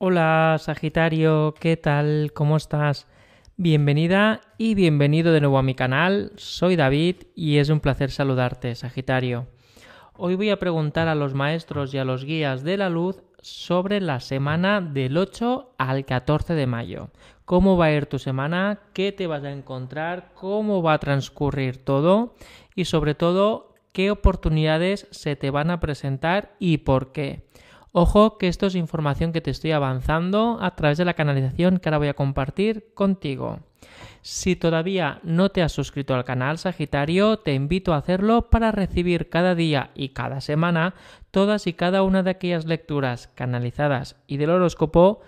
Hola Sagitario, ¿qué tal? ¿Cómo estás? Bienvenida y bienvenido de nuevo a mi canal. Soy David y es un placer saludarte, Sagitario. Hoy voy a preguntar a los maestros y a los guías de la luz sobre la semana del 8 al 14 de mayo. ¿Cómo va a ir tu semana? ¿Qué te vas a encontrar? ¿Cómo va a transcurrir todo? Y sobre todo, ¿qué oportunidades se te van a presentar y por qué? Ojo que esto es información que te estoy avanzando a través de la canalización que ahora voy a compartir contigo. Si todavía no te has suscrito al canal Sagitario, te invito a hacerlo para recibir cada día y cada semana todas y cada una de aquellas lecturas canalizadas y del horóscopo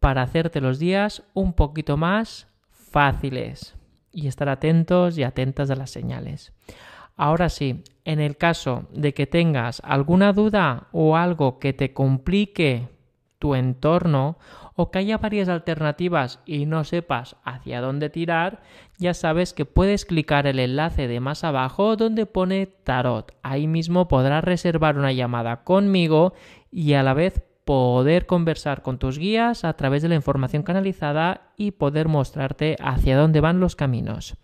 para hacerte los días un poquito más fáciles y estar atentos y atentas a las señales. Ahora sí, en el caso de que tengas alguna duda o algo que te complique tu entorno o que haya varias alternativas y no sepas hacia dónde tirar, ya sabes que puedes clicar el enlace de más abajo donde pone tarot. Ahí mismo podrás reservar una llamada conmigo y a la vez poder conversar con tus guías a través de la información canalizada y poder mostrarte hacia dónde van los caminos.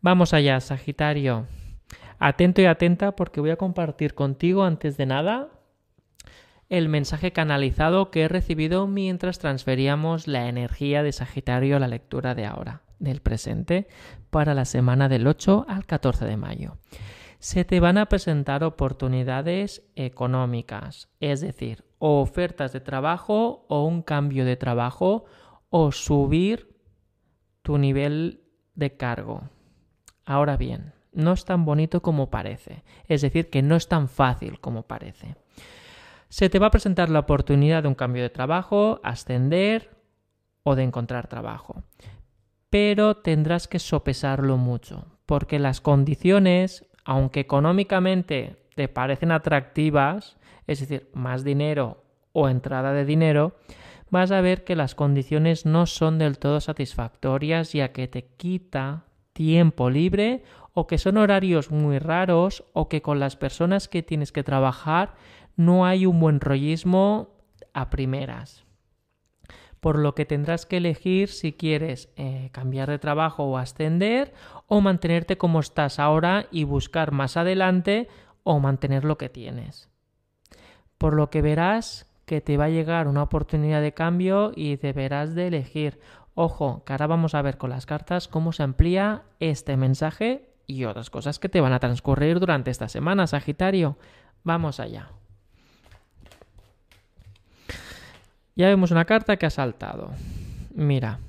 Vamos allá, Sagitario. Atento y atenta porque voy a compartir contigo antes de nada el mensaje canalizado que he recibido mientras transferíamos la energía de Sagitario a la lectura de ahora, del presente, para la semana del 8 al 14 de mayo. Se te van a presentar oportunidades económicas, es decir, o ofertas de trabajo o un cambio de trabajo o subir tu nivel de cargo. Ahora bien, no es tan bonito como parece, es decir, que no es tan fácil como parece. Se te va a presentar la oportunidad de un cambio de trabajo, ascender o de encontrar trabajo, pero tendrás que sopesarlo mucho, porque las condiciones, aunque económicamente te parecen atractivas, es decir, más dinero o entrada de dinero, vas a ver que las condiciones no son del todo satisfactorias ya que te quita tiempo libre o que son horarios muy raros o que con las personas que tienes que trabajar no hay un buen rollismo a primeras. Por lo que tendrás que elegir si quieres eh, cambiar de trabajo o ascender o mantenerte como estás ahora y buscar más adelante o mantener lo que tienes. Por lo que verás que te va a llegar una oportunidad de cambio y deberás de elegir. Ojo, que ahora vamos a ver con las cartas cómo se amplía este mensaje y otras cosas que te van a transcurrir durante esta semana, Sagitario. Vamos allá. Ya vemos una carta que ha saltado. Mira,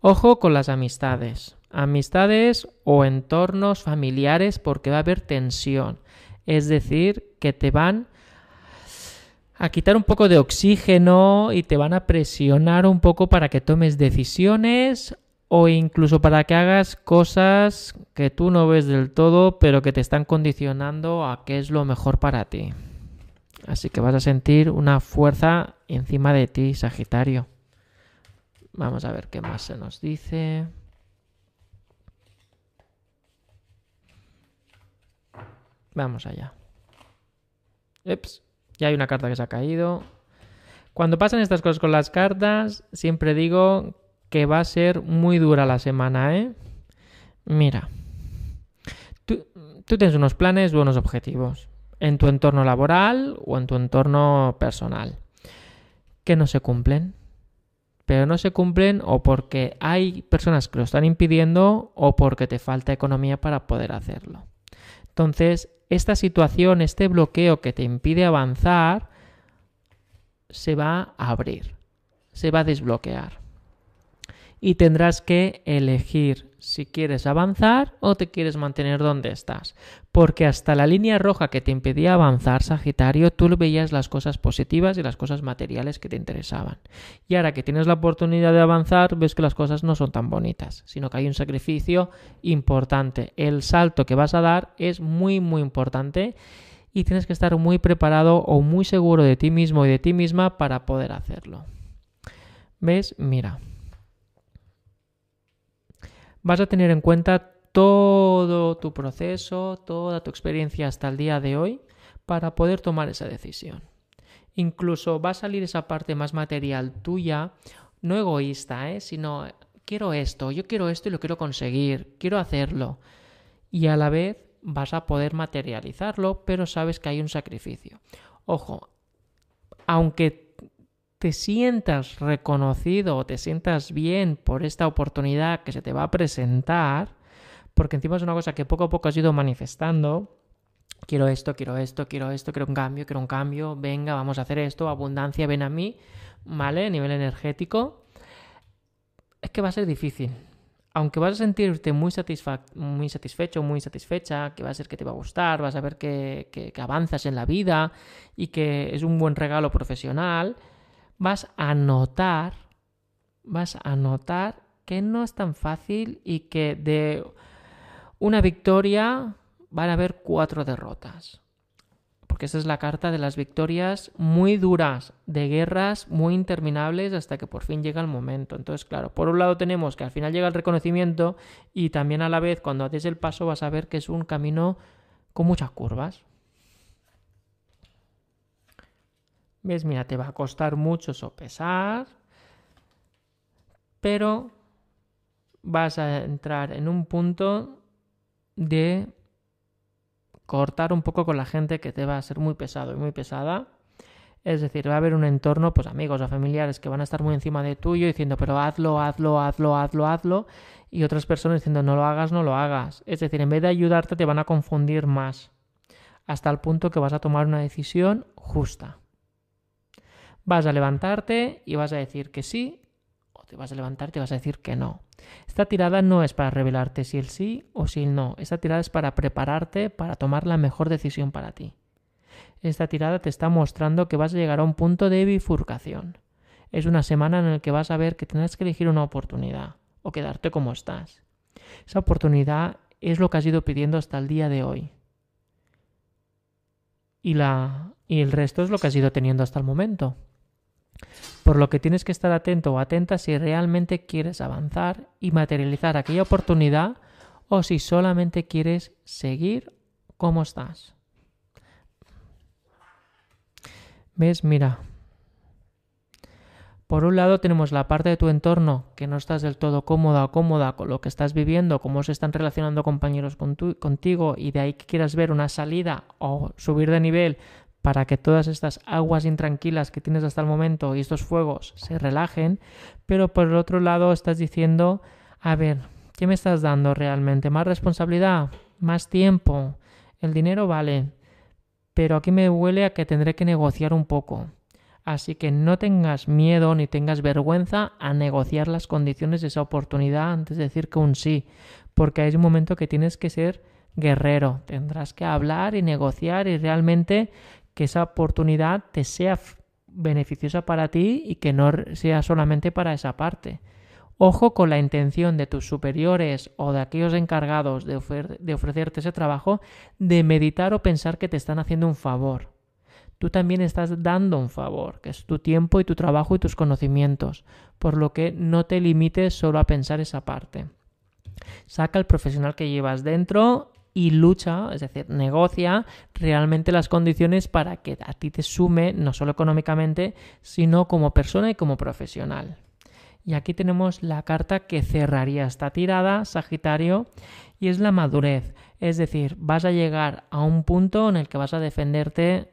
ojo con las amistades. Amistades o entornos familiares porque va a haber tensión. Es decir, que te van a quitar un poco de oxígeno y te van a presionar un poco para que tomes decisiones o incluso para que hagas cosas que tú no ves del todo, pero que te están condicionando a qué es lo mejor para ti. Así que vas a sentir una fuerza encima de ti, Sagitario. Vamos a ver qué más se nos dice. Vamos allá. Ups, ya hay una carta que se ha caído. Cuando pasan estas cosas con las cartas, siempre digo que va a ser muy dura la semana, ¿eh? Mira, tú, tienes unos planes o unos objetivos en tu entorno laboral o en tu entorno personal que no se cumplen. Pero no se cumplen o porque hay personas que lo están impidiendo o porque te falta economía para poder hacerlo. Entonces, esta situación, este bloqueo que te impide avanzar, se va a abrir, se va a desbloquear y tendrás que elegir si quieres avanzar o te quieres mantener donde estás. Porque hasta la línea roja que te impedía avanzar, Sagitario, tú veías las cosas positivas y las cosas materiales que te interesaban. Y ahora que tienes la oportunidad de avanzar, ves que las cosas no son tan bonitas, sino que hay un sacrificio importante. El salto que vas a dar es muy, muy importante y tienes que estar muy preparado o muy seguro de ti mismo y de ti misma para poder hacerlo. ¿Ves? Mira vas a tener en cuenta todo tu proceso, toda tu experiencia hasta el día de hoy para poder tomar esa decisión. incluso va a salir esa parte más material tuya, no egoísta, ¿eh? sino quiero esto, yo quiero esto y lo quiero conseguir, quiero hacerlo. Y a la vez vas a poder materializarlo, pero sabes que hay un sacrificio. Ojo, aunque te sientas reconocido o te sientas bien por esta oportunidad que se te va a presentar, porque encima es una cosa que poco a poco has ido manifestando, quiero esto, quiero esto, quiero esto, quiero un cambio, quiero un cambio, venga, vamos a hacer esto, abundancia, ven a mí, ¿vale? A nivel energético, es que va a ser difícil. Aunque vas a sentirte muy, muy satisfecho, muy satisfecha, que va a ser que te va a gustar, vas a ver que, que avanzas en la vida y que es un buen regalo profesional, vas a notar, vas a notar que no es tan fácil y que de una victoria van a haber cuatro derrotas. Porque esa es la carta de las victorias muy duras, de guerras muy interminables hasta que por fin llega el momento. Entonces, claro, por un lado tenemos que al final llega el reconocimiento y también a la vez cuando haces el paso vas a ver que es un camino con muchas curvas. ¿Ves? Mira, te va a costar mucho sopesar, pero vas a entrar en un punto de cortar un poco con la gente que te va a ser muy pesado y muy pesada. Es decir, va a haber un entorno, pues amigos o familiares que van a estar muy encima de tuyo diciendo, pero hazlo, hazlo, hazlo, hazlo, hazlo. Y otras personas diciendo, no lo hagas, no lo hagas. Es decir, en vez de ayudarte te van a confundir más. Hasta el punto que vas a tomar una decisión justa. Vas a levantarte y vas a decir que sí, o te vas a levantarte y vas a decir que no. Esta tirada no es para revelarte si el sí o si el no. Esta tirada es para prepararte para tomar la mejor decisión para ti. Esta tirada te está mostrando que vas a llegar a un punto de bifurcación. Es una semana en la que vas a ver que tendrás que elegir una oportunidad o quedarte como estás. Esa oportunidad es lo que has ido pidiendo hasta el día de hoy. Y, la, y el resto es lo que has ido teniendo hasta el momento. Por lo que tienes que estar atento o atenta si realmente quieres avanzar y materializar aquella oportunidad o si solamente quieres seguir como estás. ¿Ves? Mira. Por un lado tenemos la parte de tu entorno que no estás del todo cómoda o cómoda con lo que estás viviendo, cómo se están relacionando compañeros contigo y de ahí que quieras ver una salida o subir de nivel para que todas estas aguas intranquilas que tienes hasta el momento y estos fuegos se relajen, pero por el otro lado estás diciendo, a ver, ¿qué me estás dando realmente? ¿Más responsabilidad? ¿Más tiempo? El dinero vale, pero aquí me huele a que tendré que negociar un poco. Así que no tengas miedo ni tengas vergüenza a negociar las condiciones de esa oportunidad antes de decir que un sí, porque hay un momento que tienes que ser guerrero, tendrás que hablar y negociar y realmente que esa oportunidad te sea beneficiosa para ti y que no sea solamente para esa parte. Ojo con la intención de tus superiores o de aquellos encargados de, de, ofrecerte ese trabajo de meditar o pensar que te están haciendo un favor. Tú también estás dando un favor, que es tu tiempo y tu trabajo y tus conocimientos, por lo que no te limites solo a pensar esa parte. Saca el profesional que llevas dentro y lucha, es decir, negocia realmente las condiciones para que a ti te sume no solo económicamente, sino como persona y como profesional. Y aquí tenemos la carta que cerraría esta tirada, Sagitario, y es la madurez. Es decir, vas a llegar a un punto en el que vas a defenderte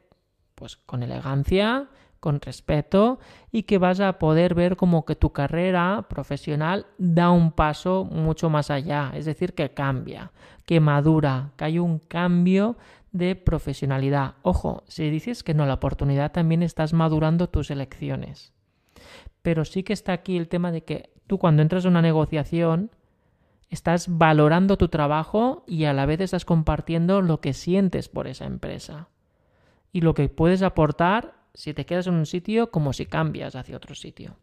pues con elegancia, con respeto y que vas a poder ver como que tu carrera profesional da un paso mucho más allá, es decir, que cambia, que madura, que hay un cambio de profesionalidad. Ojo, si dices que no, la oportunidad también estás madurando tus elecciones. Pero sí que está aquí el tema de que tú cuando entras en una negociación estás valorando tu trabajo y a la vez estás compartiendo lo que sientes por esa empresa y lo que puedes aportar si te quedas en un sitio como si cambias hacia otro sitio.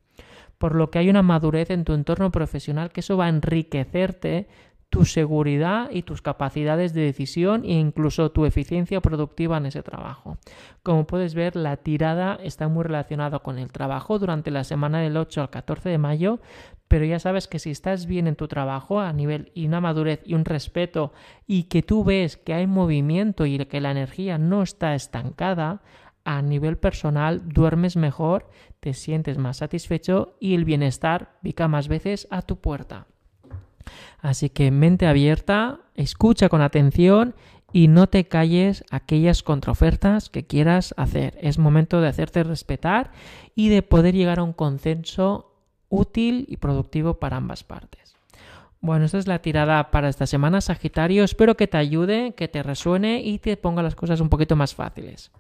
Por lo que hay una madurez en tu entorno profesional que eso va a enriquecerte tu seguridad y tus capacidades de decisión e incluso tu eficiencia productiva en ese trabajo. Como puedes ver, la tirada está muy relacionada con el trabajo durante la semana del 8 al 14 de mayo, pero ya sabes que si estás bien en tu trabajo a nivel y una madurez y un respeto y que tú ves que hay movimiento y que la energía no está estancada, a nivel personal duermes mejor, te sientes más satisfecho y el bienestar pica más veces a tu puerta. Así que mente abierta, escucha con atención y no te calles aquellas contraofertas que quieras hacer. Es momento de hacerte respetar y de poder llegar a un consenso útil y productivo para ambas partes. Bueno, esta es la tirada para esta semana, Sagitario. Espero que te ayude, que te resuene y te ponga las cosas un poquito más fáciles.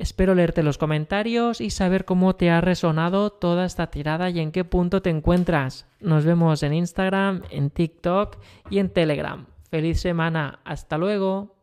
Espero leerte los comentarios y saber cómo te ha resonado toda esta tirada y en qué punto te encuentras. Nos vemos en Instagram, en TikTok y en Telegram. Feliz semana. Hasta luego.